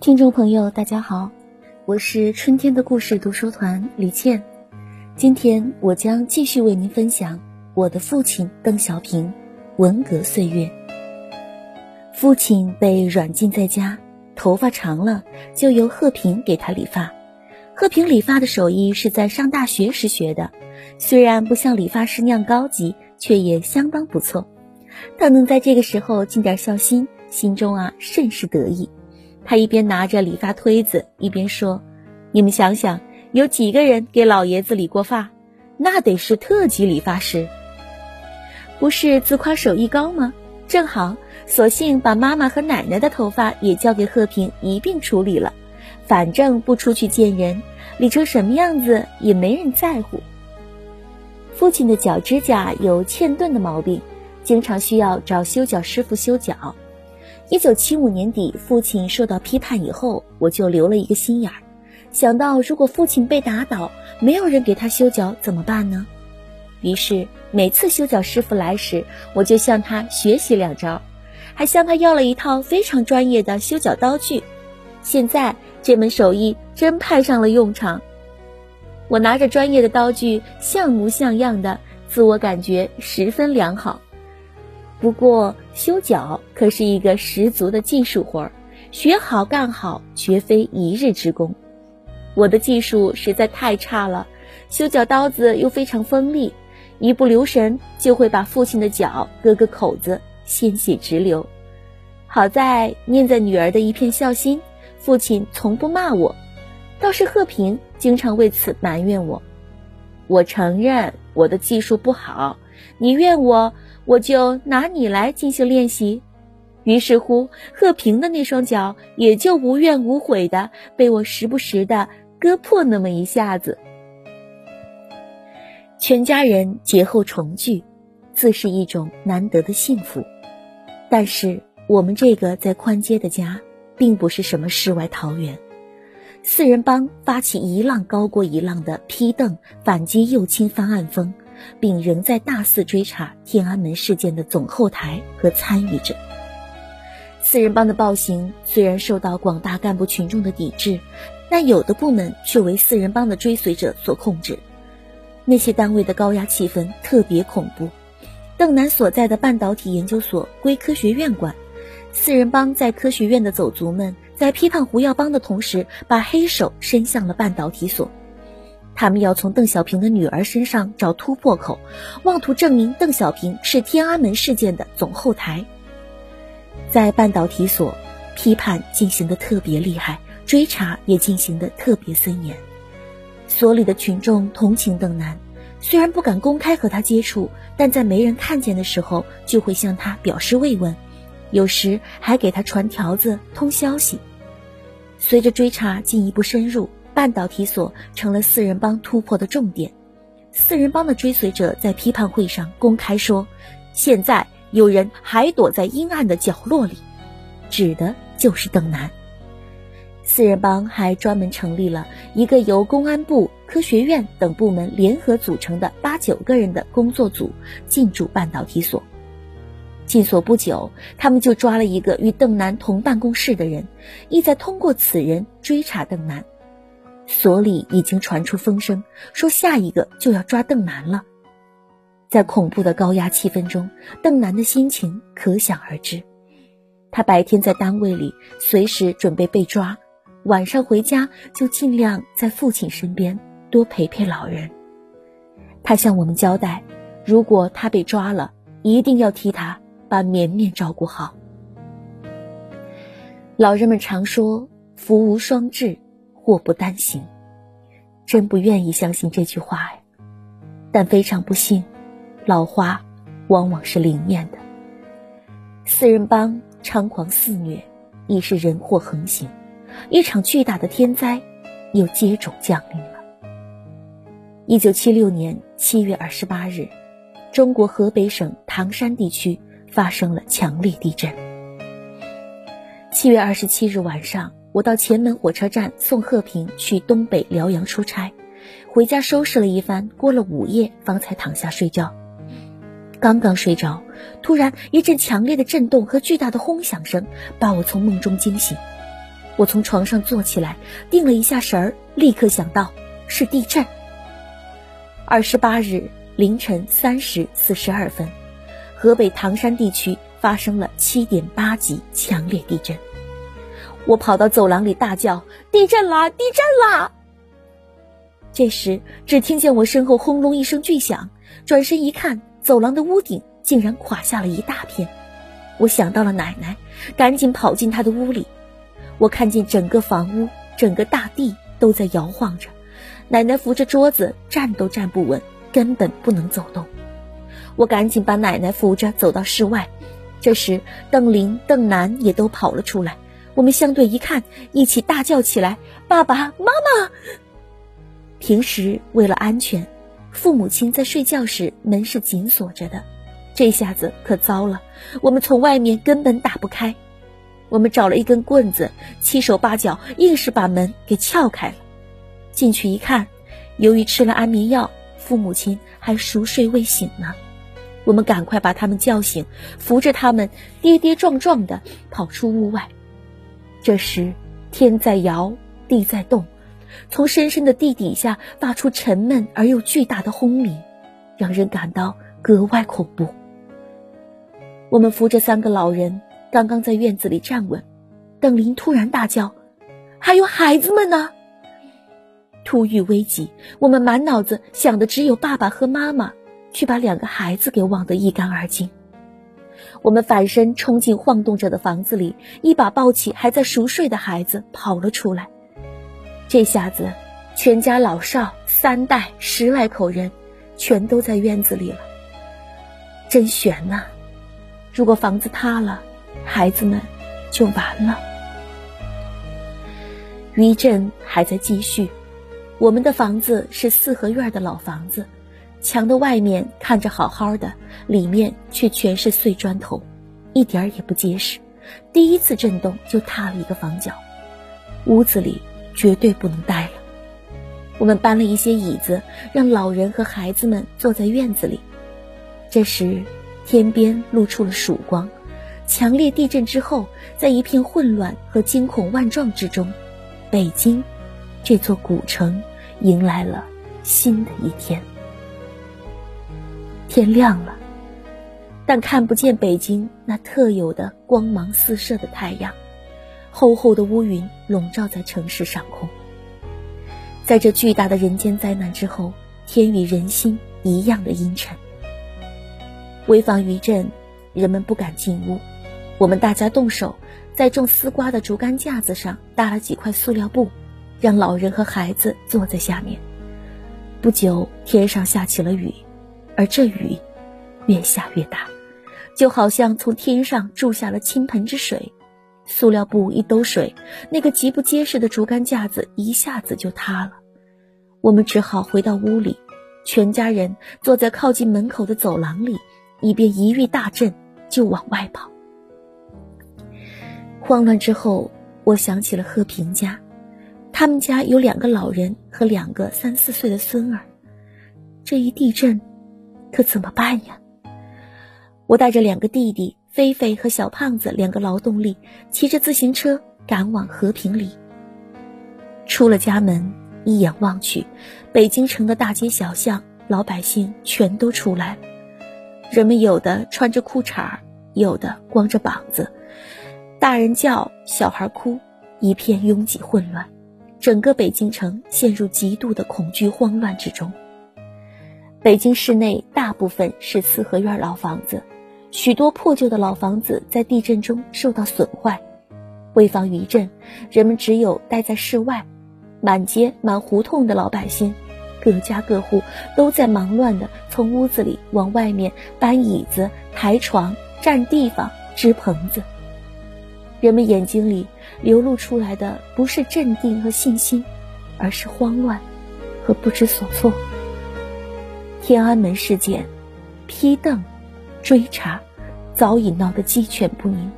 听众朋友，大家好，我是春天的故事读书团李倩。今天我将继续为您分享我的父亲邓小平文革岁月。父亲被软禁在家，头发长了就由贺平给他理发。贺平理发的手艺是在上大学时学的，虽然不像理发师那样高级，却也相当不错。他能在这个时候尽点孝心，心中啊甚是得意。他一边拿着理发推子，一边说：“你们想想，有几个人给老爷子理过发？那得是特级理发师。不是自夸手艺高吗？正好，索性把妈妈和奶奶的头发也交给贺平一并处理了。反正不出去见人，理成什么样子也没人在乎。”父亲的脚指甲有欠钝的毛病，经常需要找修脚师傅修脚。一九七五年底，父亲受到批判以后，我就留了一个心眼儿，想到如果父亲被打倒，没有人给他修脚怎么办呢？于是每次修脚师傅来时，我就向他学习两招，还向他要了一套非常专业的修脚刀具。现在这门手艺真派上了用场，我拿着专业的刀具，像模像样的，自我感觉十分良好。不过修脚可是一个十足的技术活儿，学好干好绝非一日之功。我的技术实在太差了，修脚刀子又非常锋利，一不留神就会把父亲的脚割个口子，鲜血直流。好在念在女儿的一片孝心，父亲从不骂我，倒是贺平经常为此埋怨我。我承认我的技术不好，你怨我。我就拿你来进行练习，于是乎，贺平的那双脚也就无怨无悔的被我时不时的割破那么一下子。全家人节后重聚，自是一种难得的幸福。但是我们这个在宽街的家，并不是什么世外桃源。四人帮发起一浪高过一浪的批邓反击右倾翻案风。并仍在大肆追查天安门事件的总后台和参与者。四人帮的暴行虽然受到广大干部群众的抵制，但有的部门却为四人帮的追随者所控制。那些单位的高压气氛特别恐怖。邓南所在的半导体研究所归科学院管，四人帮在科学院的走卒们在批判胡耀邦的同时，把黑手伸向了半导体所。他们要从邓小平的女儿身上找突破口，妄图证明邓小平是天安门事件的总后台。在半导体所，批判进行的特别厉害，追查也进行的特别森严。所里的群众同情邓楠，虽然不敢公开和他接触，但在没人看见的时候，就会向他表示慰问，有时还给他传条子、通消息。随着追查进一步深入。半导体所成了四人帮突破的重点。四人帮的追随者在批判会上公开说：“现在有人还躲在阴暗的角落里，指的就是邓南。”四人帮还专门成立了一个由公安部、科学院等部门联合组成的八九个人的工作组进驻半导体所。进所不久，他们就抓了一个与邓南同办公室的人，意在通过此人追查邓南。所里已经传出风声，说下一个就要抓邓楠了。在恐怖的高压气氛中，邓楠的心情可想而知。他白天在单位里随时准备被抓，晚上回家就尽量在父亲身边多陪陪老人。他向我们交代，如果他被抓了，一定要替他把绵绵照顾好。老人们常说“福无双至”。祸不单行，真不愿意相信这句话呀！但非常不幸，老话往往是灵验的。四人帮猖狂肆虐，已是人祸横行，一场巨大的天灾又接踵降临了。一九七六年七月二十八日，中国河北省唐山地区发生了强烈地震。七月二十七日晚上。我到前门火车站送贺平去东北辽阳出差，回家收拾了一番，过了午夜方才躺下睡觉。刚刚睡着，突然一阵强烈的震动和巨大的轰响声把我从梦中惊醒。我从床上坐起来，定了一下神儿，立刻想到是地震。二十八日凌晨三时四十二分，河北唐山地区发生了七点八级强烈地震。我跑到走廊里大叫：“地震啦！地震啦！”这时，只听见我身后轰隆一声巨响，转身一看，走廊的屋顶竟然垮下了一大片。我想到了奶奶，赶紧跑进她的屋里。我看见整个房屋、整个大地都在摇晃着，奶奶扶着桌子站都站不稳，根本不能走动。我赶紧把奶奶扶着走到室外。这时，邓林、邓楠也都跑了出来。我们相对一看，一起大叫起来：“爸爸妈妈！”平时为了安全，父母亲在睡觉时门是紧锁着的，这下子可糟了，我们从外面根本打不开。我们找了一根棍子，七手八脚，硬是把门给撬开了。进去一看，由于吃了安眠药，父母亲还熟睡未醒呢。我们赶快把他们叫醒，扶着他们跌跌撞撞地跑出屋外。这时，天在摇，地在动，从深深的地底下发出沉闷而又巨大的轰鸣，让人感到格外恐怖。我们扶着三个老人，刚刚在院子里站稳，邓林突然大叫：“还有孩子们呢！”突遇危急，我们满脑子想的只有爸爸和妈妈，却把两个孩子给忘得一干二净。我们反身冲进晃动着的房子里，一把抱起还在熟睡的孩子，跑了出来。这下子，全家老少三代十来口人，全都在院子里了。真悬呐！如果房子塌了，孩子们就完了。余震还在继续。我们的房子是四合院的老房子。墙的外面看着好好的，里面却全是碎砖头，一点儿也不结实。第一次震动就塌了一个房角，屋子里绝对不能待了。我们搬了一些椅子，让老人和孩子们坐在院子里。这时，天边露出了曙光。强烈地震之后，在一片混乱和惊恐万状之中，北京这座古城迎来了新的一天。天亮了，但看不见北京那特有的光芒四射的太阳，厚厚的乌云笼罩在城市上空。在这巨大的人间灾难之后，天与人心一样的阴沉。为防余震，人们不敢进屋，我们大家动手，在种丝瓜的竹竿架子上搭了几块塑料布，让老人和孩子坐在下面。不久，天上下起了雨。而这雨越下越大，就好像从天上注下了倾盆之水。塑料布一兜水，那个极不结实的竹竿架子一下子就塌了。我们只好回到屋里，全家人坐在靠近门口的走廊里，以便一遇大震就往外跑。慌乱之后，我想起了和平家，他们家有两个老人和两个三四岁的孙儿。这一地震。可怎么办呀？我带着两个弟弟菲菲和小胖子两个劳动力，骑着自行车赶往和平里。出了家门，一眼望去，北京城的大街小巷，老百姓全都出来了。人们有的穿着裤衩，有的光着膀子，大人叫，小孩哭，一片拥挤混乱，整个北京城陷入极度的恐惧慌乱之中。北京市内大部分是四合院老房子，许多破旧的老房子在地震中受到损坏。为防余震，人们只有待在室外。满街满胡同的老百姓，各家各户都在忙乱地从屋子里往外面搬椅子、抬床、占地方、支棚子。人们眼睛里流露出来的不是镇定和信心，而是慌乱和不知所措。天安门事件，批邓、追查，早已闹得鸡犬不宁。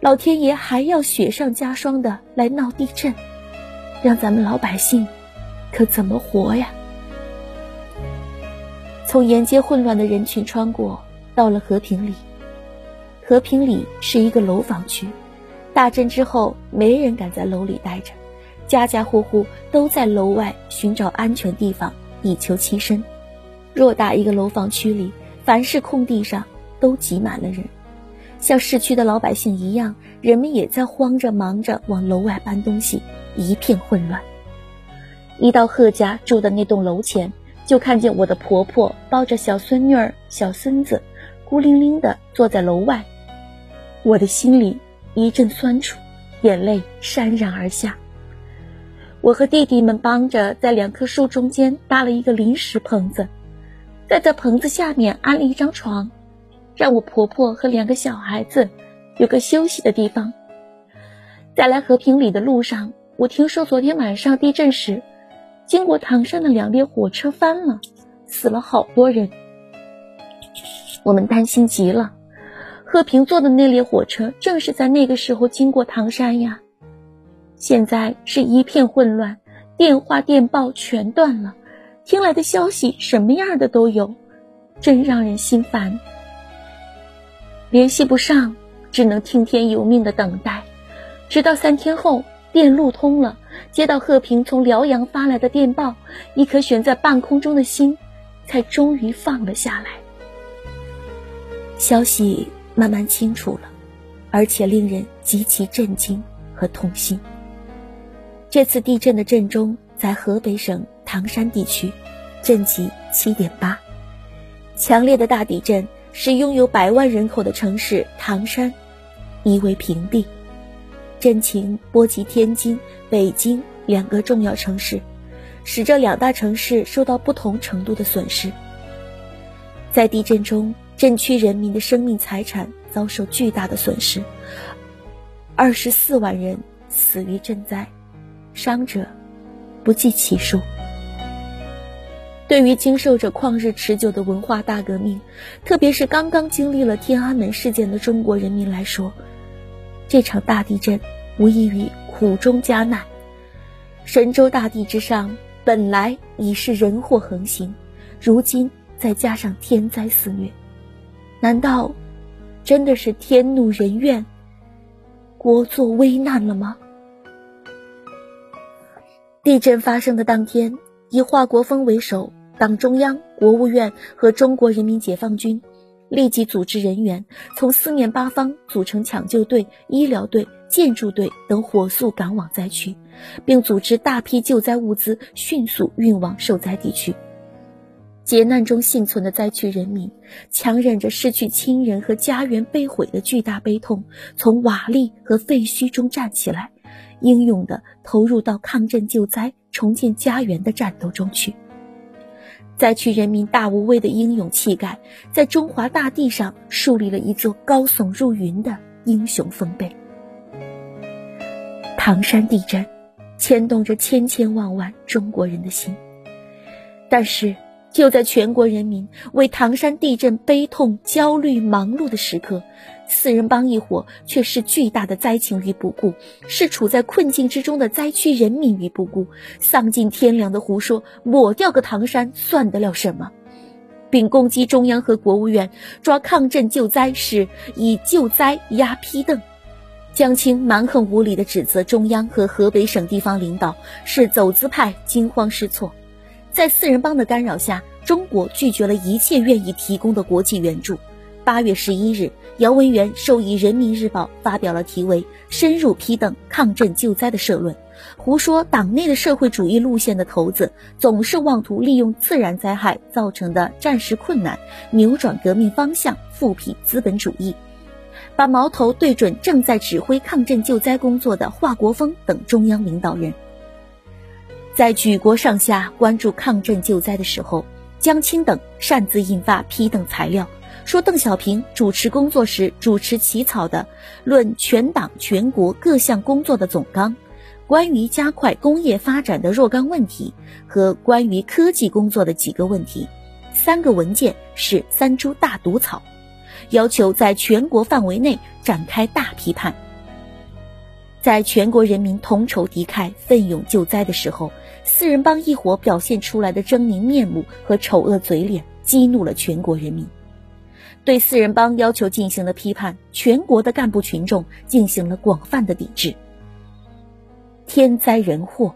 老天爷还要雪上加霜的来闹地震，让咱们老百姓可怎么活呀？从沿街混乱的人群穿过，到了和平里。和平里是一个楼房区，大震之后，没人敢在楼里待着，家家户户都在楼外寻找安全地方，以求栖身。偌大一个楼房区里，凡是空地上都挤满了人，像市区的老百姓一样，人们也在慌着忙着往楼外搬东西，一片混乱。一到贺家住的那栋楼前，就看见我的婆婆抱着小孙女儿、小孙子，孤零零的坐在楼外，我的心里一阵酸楚，眼泪潸然而下。我和弟弟们帮着在两棵树中间搭了一个临时棚子。在这棚子下面安了一张床，让我婆婆和两个小孩子有个休息的地方。在来和平里的路上，我听说昨天晚上地震时，经过唐山的两列火车翻了，死了好多人。我们担心极了。和平坐的那列火车正是在那个时候经过唐山呀。现在是一片混乱，电话电报全断了。听来的消息什么样的都有，真让人心烦。联系不上，只能听天由命的等待，直到三天后电路通了，接到贺平从辽阳发来的电报，一颗悬在半空中的心，才终于放了下来。消息慢慢清楚了，而且令人极其震惊和痛心。这次地震的震中在河北省。唐山地区，震级七点八，强烈的大地震使拥有百万人口的城市唐山夷为平地，震情波及天津、北京两个重要城市，使这两大城市受到不同程度的损失。在地震中，震区人民的生命财产遭受巨大的损失，二十四万人死于震灾，伤者不计其数。对于经受着旷日持久的文化大革命，特别是刚刚经历了天安门事件的中国人民来说，这场大地震无异于苦中加难。神州大地之上本来已是人祸横行，如今再加上天灾肆虐，难道真的是天怒人怨、国作危难了吗？地震发生的当天，以华国锋为首。党中央、国务院和中国人民解放军立即组织人员，从四面八方组成抢救队、医疗队、建筑队等，火速赶往灾区，并组织大批救灾物资迅速运往受灾地区。劫难中幸存的灾区人民，强忍着失去亲人和家园被毁的巨大悲痛，从瓦砾和废墟中站起来，英勇地投入到抗震救灾、重建家园的战斗中去。灾区人民大无畏的英勇气概，在中华大地上树立了一座高耸入云的英雄丰碑。唐山地震，牵动着千千万万中国人的心，但是。就在全国人民为唐山地震悲痛、焦虑、忙碌的时刻，四人帮一伙却视巨大的灾情于不顾，视处在困境之中的灾区人民于不顾，丧尽天良的胡说抹掉个唐山算得了什么，并攻击中央和国务院，抓抗震救灾是以救灾压批邓，江青蛮横无理地指责中央和河北省地方领导是走资派，惊慌失措。在四人帮的干扰下，中国拒绝了一切愿意提供的国际援助。八月十一日，姚文元授意《人民日报》发表了题为《深入批邓抗震救灾》的社论，胡说党内的社会主义路线的头子总是妄图利用自然灾害造成的战时困难，扭转革命方向，复辟资本主义，把矛头对准正在指挥抗震救灾工作的华国锋等中央领导人。在举国上下关注抗震救灾的时候，江青等擅自印发批邓材料，说邓小平主持工作时主持起草的《论全党全国各项工作的总纲》、关于加快工业发展的若干问题和关于科技工作的几个问题，三个文件是三株大毒草，要求在全国范围内展开大批判。在全国人民同仇敌忾、奋勇救灾的时候，四人帮一伙表现出来的狰狞面目和丑恶嘴脸，激怒了全国人民。对四人帮要求进行了批判，全国的干部群众进行了广泛的抵制。天灾人祸，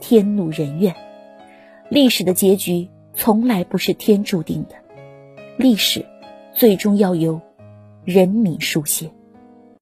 天怒人怨，历史的结局从来不是天注定的，历史最终要由人民书写。